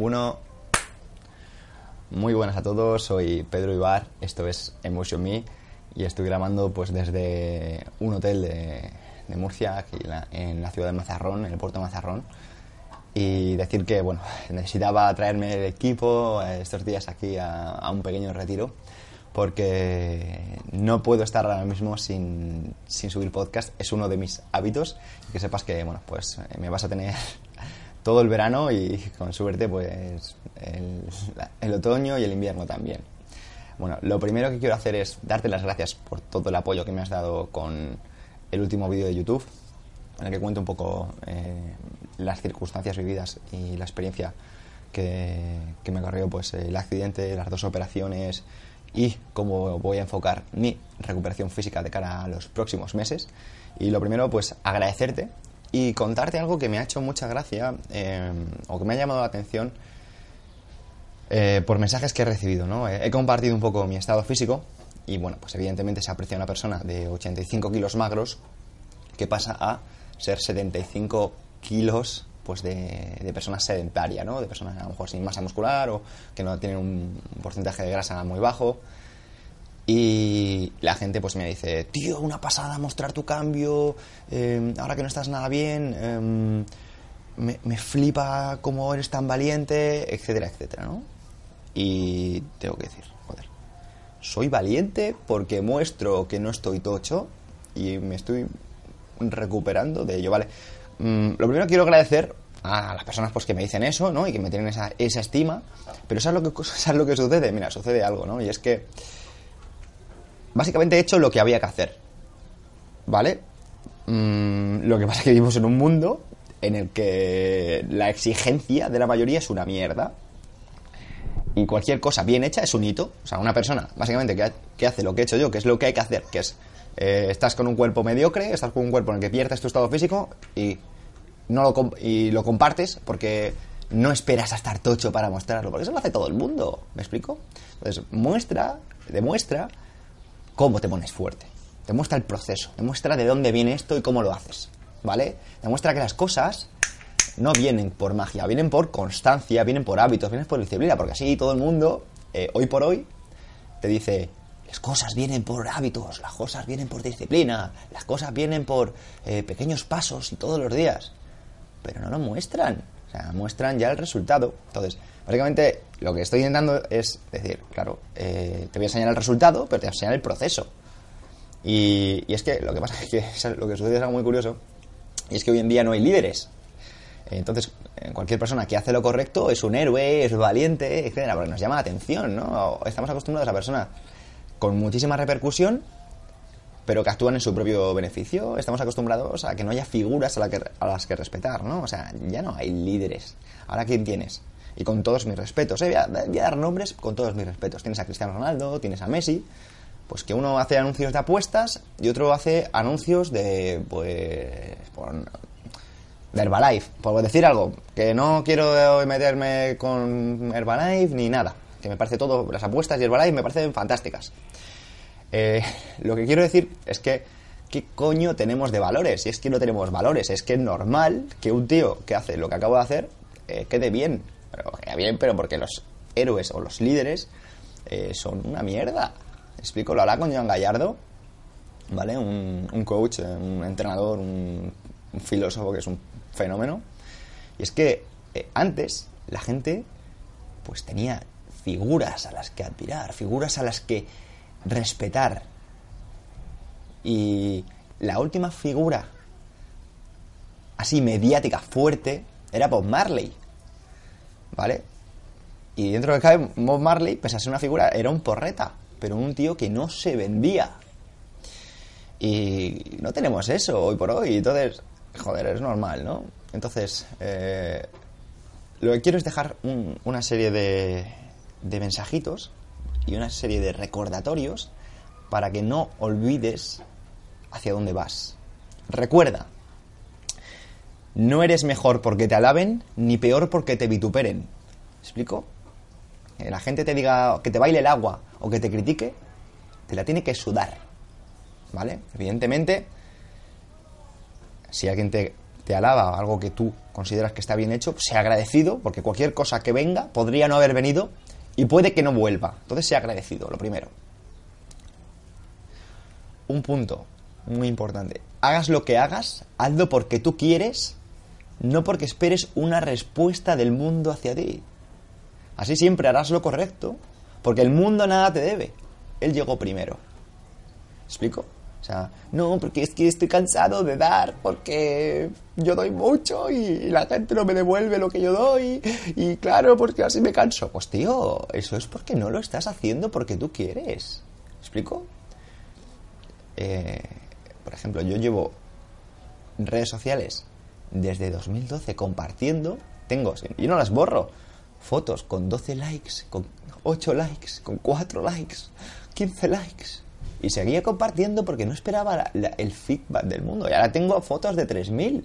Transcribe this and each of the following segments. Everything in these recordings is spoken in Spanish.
Uno. Muy buenas a todos, soy Pedro Ibar, esto es Emotion Me y estoy grabando pues desde un hotel de, Murcia, aquí en la ciudad de Mazarrón, en el puerto de Mazarrón. Y decir que, bueno, necesitaba traerme el equipo estos días aquí a, a un pequeño retiro porque no puedo estar ahora mismo sin, sin subir podcast, es uno de mis hábitos y que sepas que, bueno, pues eh, me vas a tener todo el verano y con suerte pues el, el otoño y el invierno también. Bueno, lo primero que quiero hacer es darte las gracias por todo el apoyo que me has dado con el último vídeo de YouTube, en el que cuento un poco eh, las circunstancias vividas y la experiencia que, que me corrió pues, el accidente, las dos operaciones y cómo voy a enfocar mi recuperación física de cara a los próximos meses. Y lo primero, pues agradecerte y contarte algo que me ha hecho mucha gracia eh, o que me ha llamado la atención eh, por mensajes que he recibido, ¿no? He, compartido un poco mi estado físico y, bueno, pues evidentemente se aprecia una persona de 85 kilos magros que pasa a ser 75 kilos pues de, de persona sedentaria, ¿no? De personas a lo mejor sin masa muscular o que no tienen un porcentaje de grasa muy bajo. Y la gente pues me dice, tío, una pasada mostrar tu cambio, eh, ahora que no estás nada bien, em, me, me flipa cómo eres tan valiente, etcétera, etcétera, ¿no? Y tengo que decir, joder, soy valiente porque muestro que no estoy tocho y me estoy recuperando de ello, ¿vale? Mm, lo primero quiero agradecer a las personas pues, que me dicen eso, ¿no? Y que me tienen esa, esa estima, pero ¿sabes lo, que, ¿sabes lo que sucede? Mira, sucede algo, ¿no? Y es que básicamente he hecho lo que había que hacer, ¿vale? Mm, lo que pasa es que vivimos en un mundo en el que la exigencia de la mayoría es una mierda. Y cualquier cosa bien hecha es un hito. O sea, una persona, básicamente, que, que hace lo que he hecho yo, que es lo que hay que hacer, que es, eh, estás con un cuerpo mediocre, estás con un cuerpo en el que pierdes tu estado físico y, no lo, y lo compartes porque no esperas a estar tocho para mostrarlo, porque eso lo hace todo el mundo, ¿me explico? Entonces, muestra, demuestra cómo te pones fuerte. Demuestra el proceso, demuestra de dónde viene esto y cómo lo haces, ¿vale? Demuestra que las cosas no vienen por magia, vienen por constancia, vienen por hábitos, vienen por disciplina, porque así todo el mundo, eh, hoy por hoy, te dice, las cosas vienen por hábitos, las cosas vienen por disciplina, las cosas vienen por eh, pequeños pasos y todos los días, pero no lo muestran, o sea, muestran ya el resultado. Entonces, básicamente lo que estoy intentando es decir, claro, eh, te voy a enseñar el resultado, pero te voy a enseñar el proceso. Y, es que lo que pasa es que lo que sucede es algo muy curioso, y es que hoy en día no hay líderes. Entonces, eh, cualquier persona que hace lo correcto es un héroe, es valiente, etcétera, porque nos llama la atención, ¿no? Estamos acostumbrados a personas con muchísima repercusión, pero que actúan en su propio beneficio. Estamos acostumbrados a que no haya figuras a, la que- a las que respetar, ¿no? O sea, ya no hay líderes. Ahora, ¿quién tienes? Y con todos mis respetos, ¿eh? Voy a, dar nombres con todos mis respetos. Tienes a Cristiano Ronaldo, tienes a Messi, pues que uno hace anuncios de apuestas y otro hace anuncios de, pues, de Herbalife, por decir algo, que no quiero meterme con Herbalife ni nada, que me parece todo, las apuestas y Herbalife me parecen fantásticas. Eh, lo que quiero decir es que, ¿qué coño tenemos de valores? Si es que no tenemos valores, es que es normal que un tío que hace lo que acabo de hacer eh, quede bien. Pero bien, pero porque los héroes o los líderes eh, son una mierda. ¿Me explico? Lo hará con Joan Gallardo, ¿vale? Un, un coach, un entrenador, un, un filósofo que es un fenómeno. Y es que eh, antes la gente pues tenía figuras a las que admirar, figuras a las que respetar. Y la última figura así mediática, fuerte, era Bob Marley. ¿Vale? Y dentro de cabe, Bob Marley, pese a ser una figura, era un porreta, pero un tío que no se vendía. Y no tenemos eso hoy por hoy, entonces, joder, es normal, ¿no? Entonces, eh, lo que quiero es dejar un- una serie de, de mensajitos y una serie de recordatorios para que no olvides hacia dónde vas. Recuerda, no eres mejor porque te alaben, ni peor porque te vituperen. ¿Me explico? Que la gente te diga que te baile el agua o que te critique, te la tiene que sudar. ¿Vale? Evidentemente, si alguien te te alaba algo que tú consideras que está bien hecho, sea agradecido, porque cualquier cosa que venga podría no haber venido y puede que no vuelva. Entonces, sea agradecido, lo primero. Un punto muy importante. Hagas lo que hagas, hazlo porque tú quieres, no porque esperes una respuesta del mundo hacia ti. Así siempre harás lo correcto, porque el mundo nada te debe. Él llegó primero. ¿Explico? O sea, no, porque es que estoy cansado de dar, porque yo doy mucho y la gente no me devuelve lo que yo doy. Y claro, porque así me canso. Pues tío, eso es porque no lo estás haciendo porque tú quieres. ¿Explico? Eh, por ejemplo, yo llevo redes sociales desde 2012 compartiendo. Tengo, y no las borro, fotos con 12 likes, con 8 likes, con 4 likes, 15 likes y seguía compartiendo porque no esperaba el feedback del mundo. Y ahora tengo fotos de 3.000.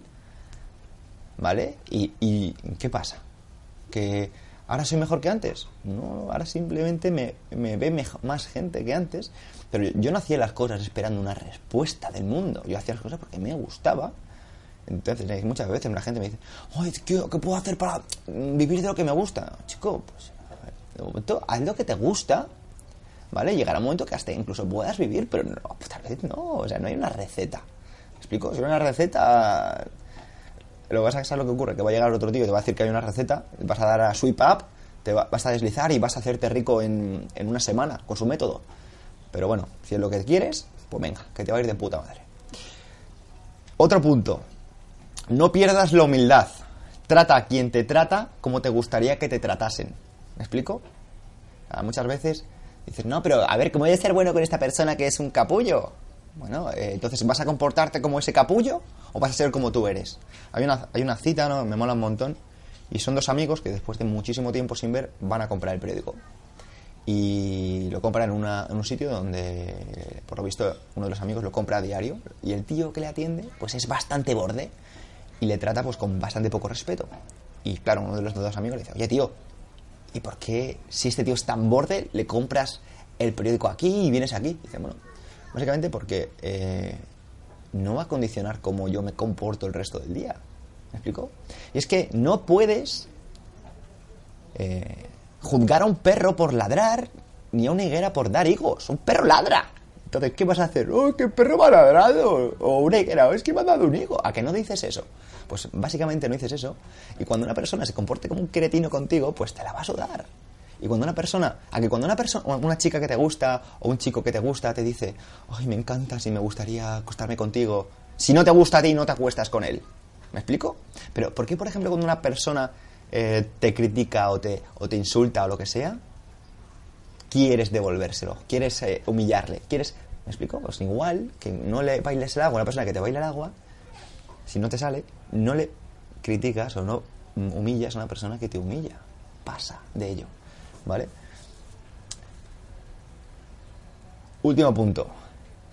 ¿Vale? ¿Y, qué pasa? ¿Que ahora soy mejor que antes? No, ahora simplemente me, ve más gente que antes. Pero yo no hacía las cosas esperando una respuesta del mundo. Yo hacía las cosas porque me gustaba. Entonces, muchas veces la gente me dice, ¿qué, ¿qué puedo hacer para vivir de lo que me gusta? Chico, pues de momento haz lo que te gusta ¿vale? Llegará un momento que hasta incluso puedas vivir, pero no, pues tal vez no, o sea, no hay una receta. ¿Me explico? Si hay una receta, lo vas a saber lo que ocurre, que va a llegar otro tío y te va a decir que hay una receta, vas a dar a sweep up, te vas a deslizar y vas a hacerte rico en, en una semana con su método. Pero bueno, si es lo que quieres, pues venga, que te va a ir de puta madre. Otro punto, no pierdas la humildad. Trata a quien te trata como te gustaría que te tratasen. ¿Me explico? muchas veces Dices, no, pero a ver, ¿cómo voy a ser bueno con esta persona que es un capullo? Bueno, eh, entonces, ¿vas a comportarte como ese capullo o vas a ser como tú eres? Hay una, hay una cita, ¿no? Me mola un montón. Y son dos amigos que después de muchísimo tiempo sin ver van a comprar el periódico. Y lo compran en, en un sitio donde, por lo visto, uno de los amigos lo compra a diario. Y el tío que le atiende, pues es bastante borde. Y le trata pues con bastante poco respeto. Y claro, uno de los dos amigos le dice, oye tío, ¿y por qué si este tío es tan borde le compras el periódico aquí y vienes aquí? dice, bueno, básicamente porque eh, no va a condicionar cómo yo me comporto el resto del día. ¿Me explico? Y es que no puedes eh, juzgar a un perro por ladrar ni a una higuera por dar higos. Un perro ladra. Entonces, ¿qué vas a hacer? ¡Oh, qué perro me ha ladrado! O una higuera, oh, es que me ha dado un higo. ¿A qué no dices eso? Pues básicamente no dices eso. Y cuando una persona se comporte como un cretino contigo, pues te la va a sudar. Y cuando una persona, a que cuando una persona, una chica que te gusta o un chico que te gusta te dice, ay, me encantas y me gustaría acostarme contigo, si no te gusta a ti, no te acuestas con él. ¿Me explico? Pero ¿por qué, por ejemplo, cuando una persona eh, te critica o te, o te insulta o lo que sea, quieres devolvérselo, quieres eh, humillarle, quieres... ¿Me explico? Pues igual que no le bailes el agua a una persona que te baila el agua, si no te sale, no le criticas o no humillas a una persona que te humilla. Pasa de ello. ¿Vale? Último punto.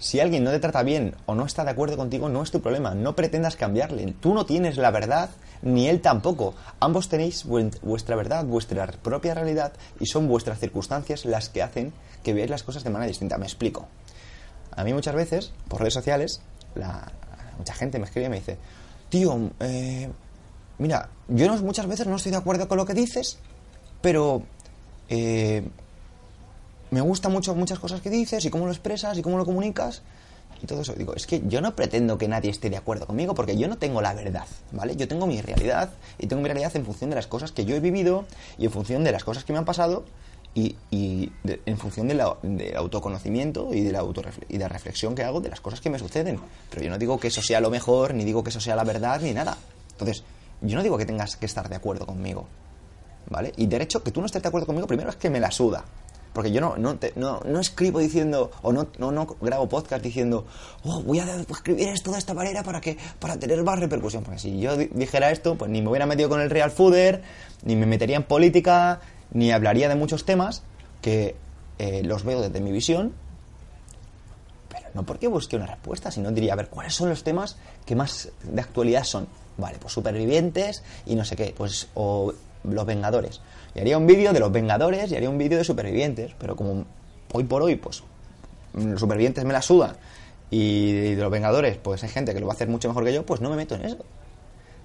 Si alguien no te trata bien o no está de acuerdo contigo, no es tu problema. No pretendas cambiarle. Tú no tienes la verdad, ni él tampoco. Ambos tenéis vuestra verdad, vuestra propia realidad, y son vuestras circunstancias las que hacen que veáis las cosas de manera distinta. Me explico. A mí muchas veces, por redes sociales, mucha gente me escribe y me dice, tío, eh, mira, yo no, muchas veces no estoy de acuerdo con lo que dices, pero eh, me gustan mucho muchas cosas que dices y cómo lo expresas y cómo lo comunicas y todo eso. Digo, es que yo no pretendo que nadie esté de acuerdo conmigo porque yo no tengo la verdad, ¿vale? Yo tengo mi realidad y tengo mi realidad en función de las cosas que yo he vivido y en función de las cosas que me han pasado y, en función del autoconocimiento y de, la y de reflexión que hago de las cosas que me suceden. Pero yo no digo que eso sea lo mejor, ni digo que eso sea la verdad, ni nada. Entonces, yo no digo que tengas que estar de acuerdo conmigo. ¿Vale? Y derecho, que tú no estés de acuerdo conmigo, primero es que me la suda. Porque yo no, no, no, no escribo diciendo, o no, no, no, grabo podcast diciendo, oh, voy a escribir esto de esta manera para, que, para tener más repercusión. Porque si yo dijera esto, pues ni me hubiera metido con el Real Fooder, ni me metería en política, ni hablaría de muchos temas que eh, los veo desde mi visión, pero no porque busque una respuesta, sino diría, a ver, ¿cuáles son los temas que más de actualidad son? Vale, pues supervivientes y no sé qué, pues o los Vengadores. Y haría un vídeo de los Vengadores y haría un vídeo de supervivientes, pero como hoy por hoy, pues los supervivientes me la sudan y de los Vengadores, pues hay gente que lo va a hacer mucho mejor que yo, pues no me meto en eso.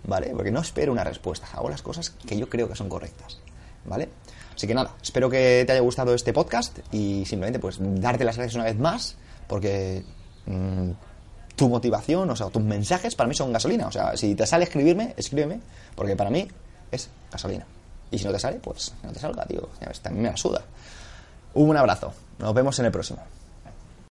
¿vale? Porque no espero una respuesta, hago las cosas que yo creo que son correctas, ¿vale? Así que nada, espero que te haya gustado este podcast y simplemente pues darte las gracias una vez más porque mm, tu motivación, o sea, tus mensajes para mí son gasolina. O sea, si te sale escribirme, escríbeme, porque para mí es gasolina. Y si no te sale, pues no te salga, tío. Ya ves, también me la suda. Un abrazo. Nos vemos en el próximo.